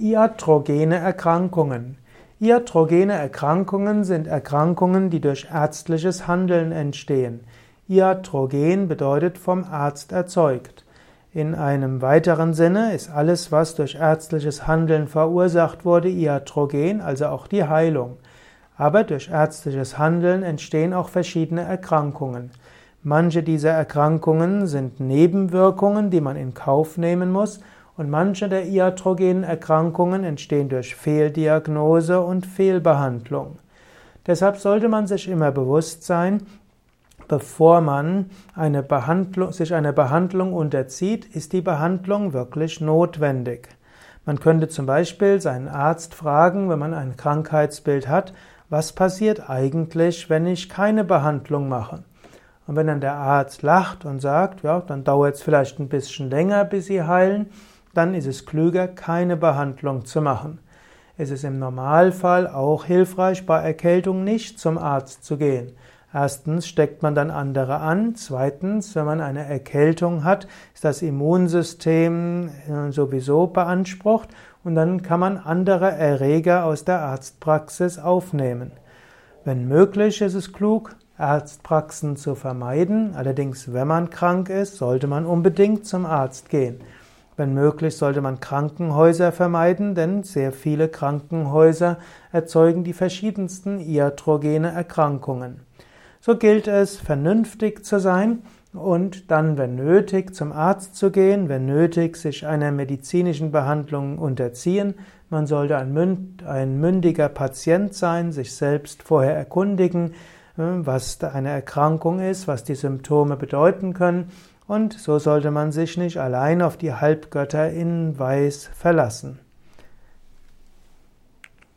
Iatrogene Erkrankungen. Iatrogene Erkrankungen sind Erkrankungen, die durch ärztliches Handeln entstehen. Iatrogen bedeutet vom Arzt erzeugt. In einem weiteren Sinne ist alles, was durch ärztliches Handeln verursacht wurde, iatrogen, also auch die Heilung. Aber durch ärztliches Handeln entstehen auch verschiedene Erkrankungen. Manche dieser Erkrankungen sind Nebenwirkungen, die man in Kauf nehmen muss, und manche der iatrogenen Erkrankungen entstehen durch Fehldiagnose und Fehlbehandlung. Deshalb sollte man sich immer bewusst sein, bevor man eine sich einer Behandlung unterzieht, ist die Behandlung wirklich notwendig. Man könnte zum Beispiel seinen Arzt fragen, wenn man ein Krankheitsbild hat, was passiert eigentlich, wenn ich keine Behandlung mache? Und wenn dann der Arzt lacht und sagt, ja, dann dauert es vielleicht ein bisschen länger, bis Sie heilen, dann ist es klüger, keine Behandlung zu machen. Es ist im Normalfall auch hilfreich, bei Erkältung nicht zum Arzt zu gehen. Erstens steckt man dann andere an. Zweitens, wenn man eine Erkältung hat, ist das Immunsystem äh, sowieso beansprucht und dann kann man andere Erreger aus der Arztpraxis aufnehmen. Wenn möglich, ist es klug, Arztpraxen zu vermeiden. Allerdings, wenn man krank ist, sollte man unbedingt zum Arzt gehen. Wenn möglich, sollte man Krankenhäuser vermeiden, denn sehr viele Krankenhäuser erzeugen die verschiedensten iatrogene Erkrankungen. So gilt es, vernünftig zu sein und dann, wenn nötig, zum Arzt zu gehen, wenn nötig, sich einer medizinischen Behandlung unterziehen. Man sollte ein, mündiger Patient sein, sich selbst vorher erkundigen, äh, was eine Erkrankung ist, was die Symptome bedeuten können und so sollte man sich nicht allein auf die Halbgötter in Weiß verlassen.